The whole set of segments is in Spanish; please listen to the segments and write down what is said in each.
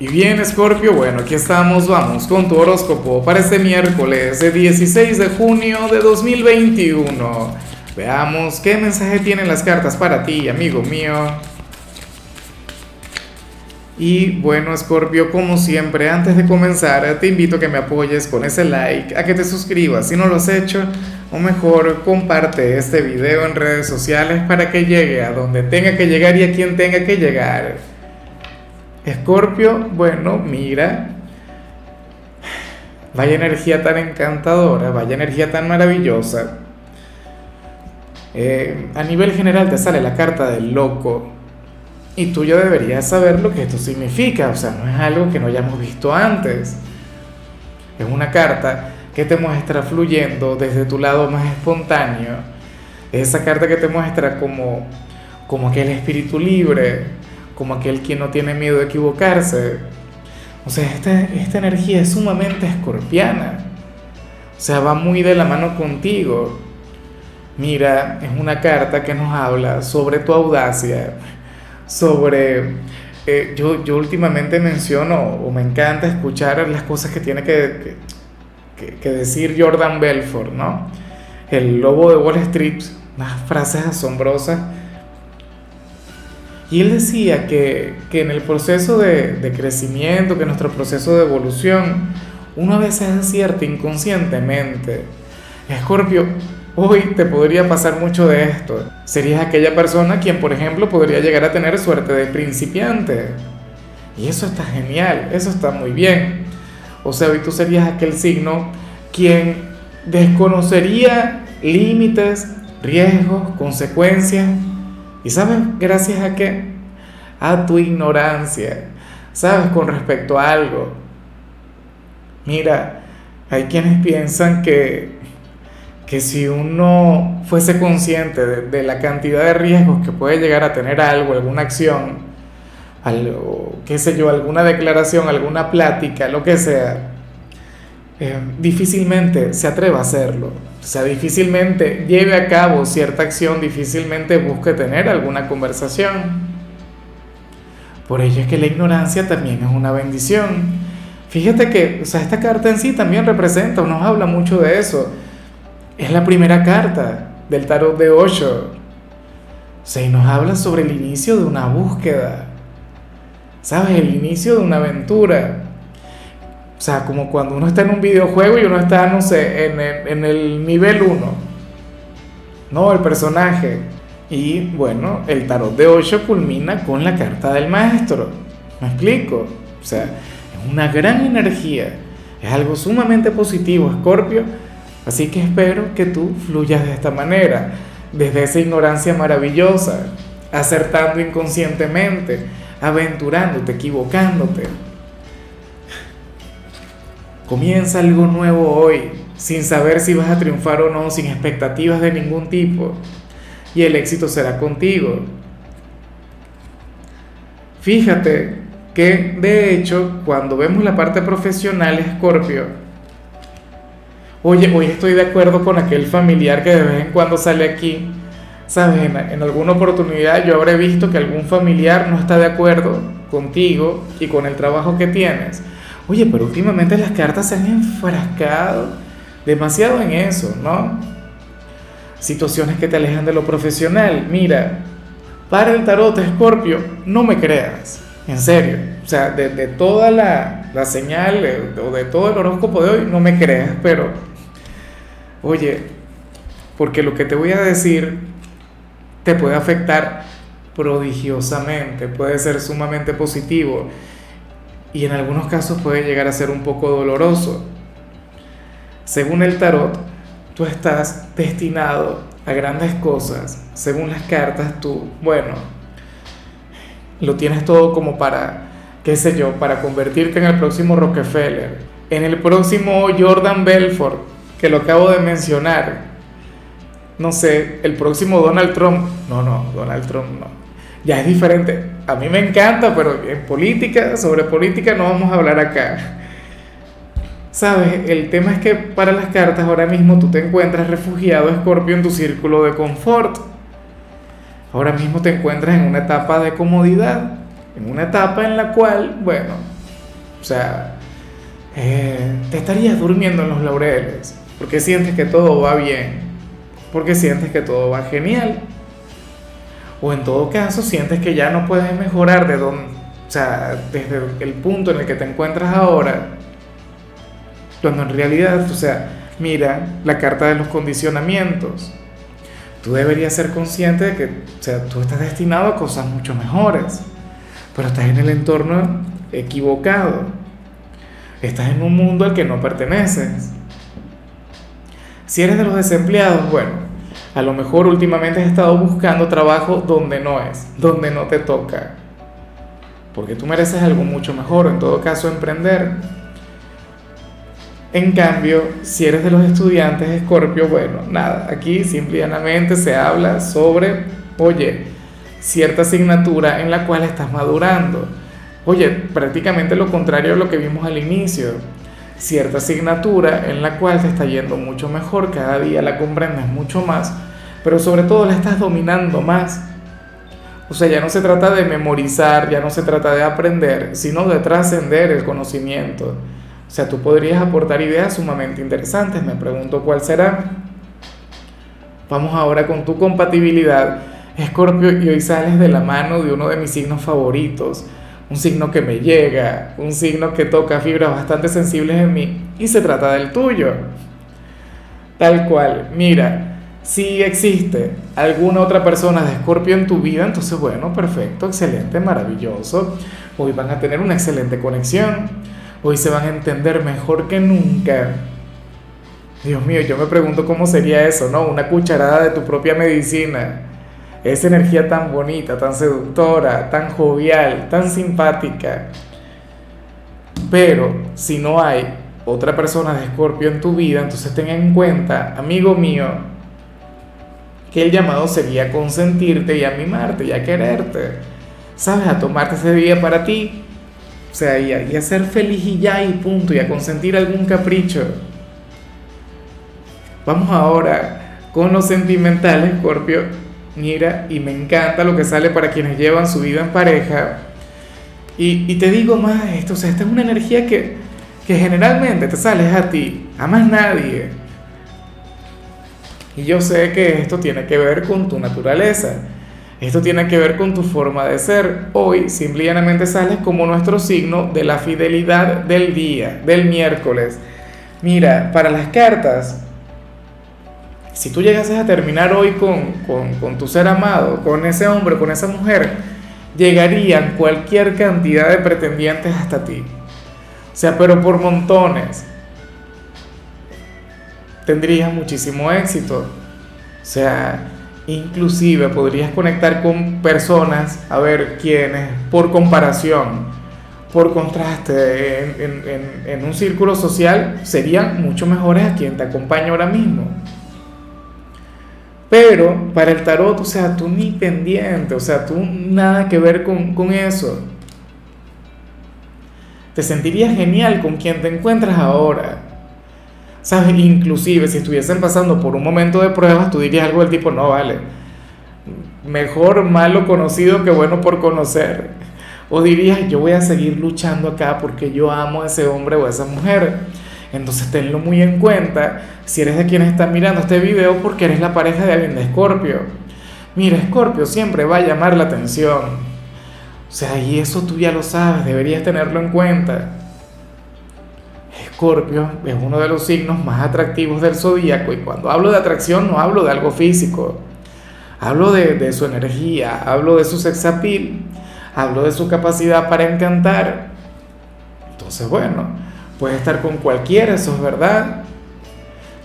Y bien, Scorpio, bueno, aquí estamos, vamos con tu horóscopo para este miércoles, de 16 de junio de 2021. Veamos qué mensaje tienen las cartas para ti, amigo mío. Y bueno, Scorpio, como siempre, antes de comenzar, te invito a que me apoyes con ese like, a que te suscribas si no lo has hecho, o mejor, comparte este video en redes sociales para que llegue a donde tenga que llegar y a quien tenga que llegar. Escorpio, bueno, mira, vaya energía tan encantadora, vaya energía tan maravillosa. Eh, a nivel general te sale la carta del loco y tú ya deberías saber lo que esto significa, o sea, no es algo que no hayamos visto antes. Es una carta que te muestra fluyendo desde tu lado más espontáneo. Es esa carta que te muestra como, como aquel espíritu libre, como aquel quien no tiene miedo de equivocarse. O sea, esta, esta energía es sumamente escorpiana. O sea, va muy de la mano contigo. Mira, es una carta que nos habla sobre tu audacia, sobre... Eh, yo, yo últimamente menciono o me encanta escuchar las cosas que tiene que, que, que decir Jordan Belfort, ¿no? El lobo de Wall Street, unas frases asombrosas y él decía que, en el proceso de, crecimiento, que en nuestro proceso de evolución, uno a veces acierta inconscientemente. Escorpio, hoy te podría pasar mucho de esto. Serías aquella persona quien, por ejemplo, podría llegar a tener suerte de principiante. Y eso está genial, eso está muy bien. O sea, hoy tú serías aquel signo quien desconocería límites, riesgos, consecuencias ¿Y sabes gracias a qué? A tu ignorancia. ¿Sabes? Con respecto a algo. Mira, hay quienes piensan que, que si uno fuese consciente de, la cantidad de riesgos que puede llegar a tener algo, alguna acción, algo, qué sé yo, alguna declaración, alguna plática, lo que sea, eh, difícilmente se atreva a hacerlo. O sea, difícilmente lleve a cabo cierta acción, difícilmente busque tener alguna conversación. Por ello es que la ignorancia también es una bendición. Fíjate que, o sea, esta carta en sí también representa, nos habla mucho de eso. Es la primera carta del tarot de Osho. O sea, y nos habla sobre el inicio de una búsqueda. ¿Sabes? El inicio de una aventura. O sea, como cuando uno está en un videojuego y uno está, no sé, en el, nivel 1. ¿No? El personaje. Y bueno, el tarot de 8 culmina con la carta del maestro. ¿Me explico? O sea, es una gran energía. Es algo sumamente positivo, Scorpio. Así que espero que tú fluyas de esta manera, desde esa ignorancia maravillosa, acertando inconscientemente, aventurándote, equivocándote. Comienza algo nuevo hoy, sin saber si vas a triunfar o no, sin expectativas de ningún tipo. Y el éxito será contigo. Fíjate que, de hecho, cuando vemos la parte profesional, Scorpio, oye, hoy estoy de acuerdo con aquel familiar que de vez en cuando sale aquí. Sabes, en, en alguna oportunidad yo habré visto que algún familiar no está de acuerdo contigo y con el trabajo que tienes Oye, pero últimamente las cartas se han enfrascado demasiado en eso, ¿no? Situaciones que te alejan de lo profesional. Mira, para el tarot Escorpio, no me creas, en serio. O sea, de, toda la, la señal o de todo el horóscopo de hoy, no me creas, pero, oye, porque lo que te voy a decir te puede afectar prodigiosamente, puede ser sumamente positivo y en algunos casos puede llegar a ser un poco doloroso. Según el tarot, tú estás destinado a grandes cosas. Según las cartas, tú, bueno, lo tienes todo como para, qué sé yo, para convertirte en el próximo Rockefeller, en el próximo Jordan Belfort, que lo acabo de mencionar. No sé, el próximo Donald Trump. No, no, Donald Trump no ya es diferente. A mí me encanta, pero en política, sobre política no vamos a hablar acá. Sabes, el tema es que para las cartas ahora mismo tú te encuentras refugiado, Escorpio, en tu círculo de confort. Ahora mismo te encuentras en una etapa de comodidad, en una etapa en la cual, bueno, O sea, eh, te estarías durmiendo en los laureles, porque sientes que todo va bien, porque sientes que todo va genial. O en todo caso, sientes que ya no puedes mejorar de o sea, desde el punto en el que te encuentras ahora, cuando en realidad, o sea, mira la carta de los condicionamientos. Tú deberías ser consciente de que, o sea, tú estás destinado a cosas mucho mejores, pero estás en el entorno equivocado. Estás en un mundo al que no perteneces. Si eres de los desempleados, bueno, a lo mejor últimamente has estado buscando trabajo donde no es, donde no te toca. Porque tú mereces algo mucho mejor, en todo caso emprender. En cambio, si eres de los estudiantes Escorpio, bueno, nada, aquí simplemente se habla sobre, oye, cierta asignatura en la cual estás madurando. Oye, prácticamente lo contrario a lo que vimos al inicio. Cierta asignatura en la cual te está yendo mucho mejor, cada día la comprendes mucho más, pero sobre todo la estás dominando más. O sea, ya no se trata de memorizar, ya no se trata de aprender, sino de trascender el conocimiento. O sea, tú podrías aportar ideas sumamente interesantes. Me pregunto cuál será. Vamos ahora con tu compatibilidad. Escorpio, y hoy sales de la mano de uno de mis signos favoritos. Un signo que me llega, un signo que toca fibras bastante sensibles en mí. Y se trata del tuyo. Tal cual. Mira, si existe alguna otra persona de Escorpio en tu vida, entonces bueno, perfecto, excelente, maravilloso. Hoy van a tener una excelente conexión hoy se van a entender mejor que nunca. Dios mío, yo me pregunto cómo sería eso, ¿no? Una cucharada de tu propia medicina. Esa energía tan bonita, tan seductora, tan jovial, tan simpática. Pero si no hay otra persona de Escorpio en tu vida, entonces ten en cuenta, amigo mío, que el llamado sería consentirte y a mimarte y a quererte. ¿Sabes? A tomarte ese día para ti, o sea, y a, ser feliz y ya y punto, y a consentir algún capricho. Vamos ahora con lo sentimental, Scorpio. Mira, y me encanta lo que sale para quienes llevan su vida en pareja. Y, te digo más esto, o sea, esta es una energía que, que generalmente te sales a ti, a más nadie. Y yo sé que esto tiene que ver con tu naturaleza. Esto tiene que ver con tu forma de ser. Hoy simplemente sales como nuestro signo de la fidelidad del día, del miércoles. Mira, para las cartas, si tú llegases a terminar hoy con, tu ser amado, con ese hombre, con esa mujer, llegarían cualquier cantidad de pretendientes hasta ti. O sea, pero por montones. Tendrías muchísimo éxito. O sea, Inclusive podrías conectar con personas, a ver quiénes, por comparación, por contraste, en, un círculo social serían mucho mejores a quien te acompaña ahora mismo. Pero para el tarot, o sea, tú ni pendiente, o sea, tú nada que ver con, con eso. Te sentirías genial con quien te encuentras ahora. ¿Sabes? Inclusive si estuviesen pasando por un momento de pruebas, tú dirías algo del tipo, no, vale, mejor malo conocido que bueno por conocer. O dirías, yo voy a seguir luchando acá porque yo amo a ese hombre o a esa mujer. Entonces tenlo muy en cuenta si eres de quienes están mirando este video porque eres la pareja de alguien de Escorpio. Mira, Escorpio siempre va a llamar la atención. O sea, y eso tú ya lo sabes, deberías tenerlo en cuenta. Escorpio es uno de los signos más atractivos del zodíaco y cuando hablo de atracción no hablo de algo físico, hablo de, su energía, hablo de su sexapil, hablo de su capacidad para encantar. Entonces, bueno, puede estar con cualquiera, eso es verdad,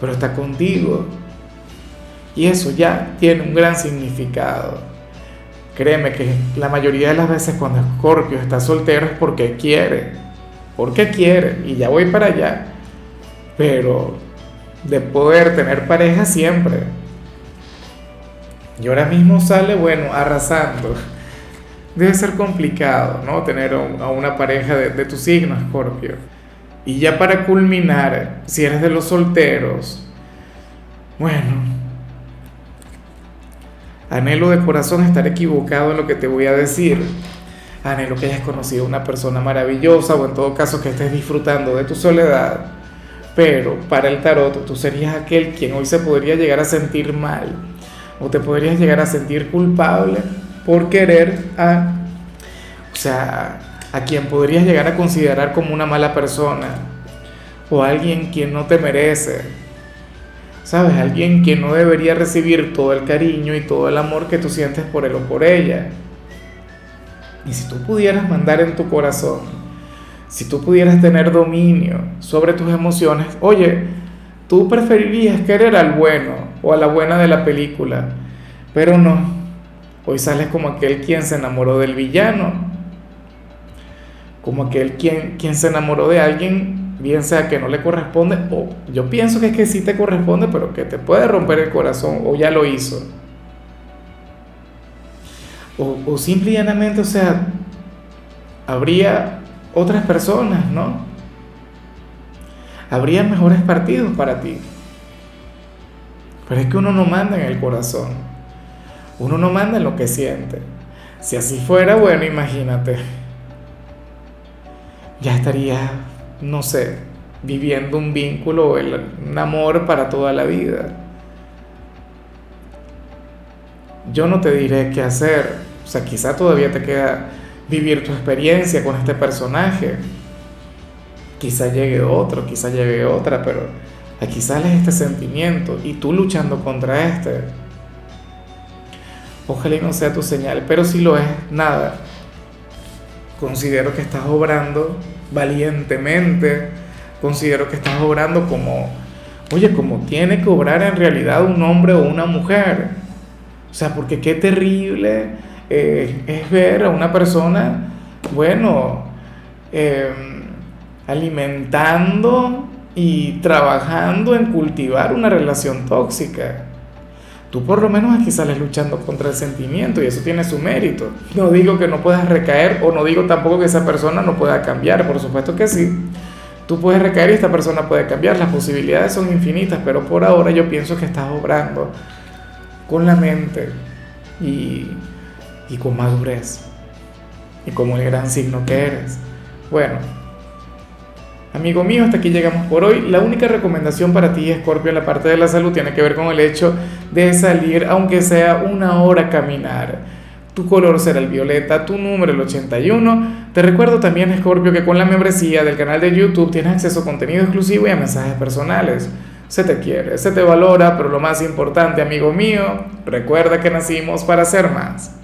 pero está contigo. Y eso ya tiene un gran significado. Créeme que la mayoría de las veces cuando Escorpio está soltero es porque quiere porque quiere y ya voy para allá. Pero de poder tener pareja siempre. Y ahora mismo sale, bueno, arrasando. Debe ser complicado, ¿no? Tener a una pareja de, de tu signo, Scorpio. Y ya para culminar, si eres de los solteros, bueno, anhelo de corazón estar equivocado en lo que te voy a decir anhelo que hayas conocido una persona maravillosa o en todo caso que estés disfrutando de tu soledad. Pero para el tarot tú serías aquel quien hoy se podría llegar a sentir mal o te podrías llegar a sentir culpable por querer a, o sea, a quien podrías llegar a considerar como una mala persona o alguien quien no te merece. ¿Sabes? Alguien que no debería recibir todo el cariño y todo el amor que tú sientes por él o por ella. Y si tú pudieras mandar en tu corazón, si tú pudieras tener dominio sobre tus emociones, oye, tú preferirías querer al bueno o a la buena de la película, pero no. Hoy sales como aquel quien se enamoró del villano, como aquel quien, quien se enamoró de alguien, bien sea que no le corresponde, o yo pienso que es que sí te corresponde, pero que te puede romper el corazón, o ya lo hizo. O, o simple y llanamente, o sea, habría otras personas, ¿no? Habría mejores partidos para ti. Pero es que uno no manda en el corazón. Uno no manda en lo que siente. Si así fuera, bueno, imagínate. Ya estaría, no sé, viviendo un vínculo, un amor para toda la vida. Yo no te diré qué hacer, o sea, quizá todavía te queda vivir tu experiencia con este personaje. Quizá llegue otro, quizá llegue otra, pero aquí sale este sentimiento y tú luchando contra este. Ojalá y no sea tu señal, pero si lo es, nada. Considero que estás obrando valientemente, considero que estás obrando como, oye, como tiene que obrar en realidad un hombre o una mujer. O sea, porque qué terrible eh, es ver a una persona, bueno, em, alimentando y trabajando en cultivar una relación tóxica. Tú por lo menos aquí sales luchando contra el sentimiento y eso tiene su mérito. No digo que no puedas recaer o no digo tampoco que esa persona no pueda cambiar, por supuesto que sí. Tú puedes recaer y esta persona puede cambiar, las posibilidades son infinitas, pero por ahora yo pienso que estás obrando con la mente y y con madurez y como el gran signo que eres. Bueno, amigo mío, hasta aquí llegamos por hoy. La única recomendación para ti, Scorpio, en la parte de la salud tiene que ver con el hecho de salir, aunque sea una hora caminar. Tu color será el violeta, tu número el 81. Te recuerdo también, Scorpio, que con la membresía del canal de YouTube tienes acceso a contenido exclusivo y a mensajes personales. Se te quiere, se te valora, pero lo más importante, amigo mío, recuerda que nacimos para ser más.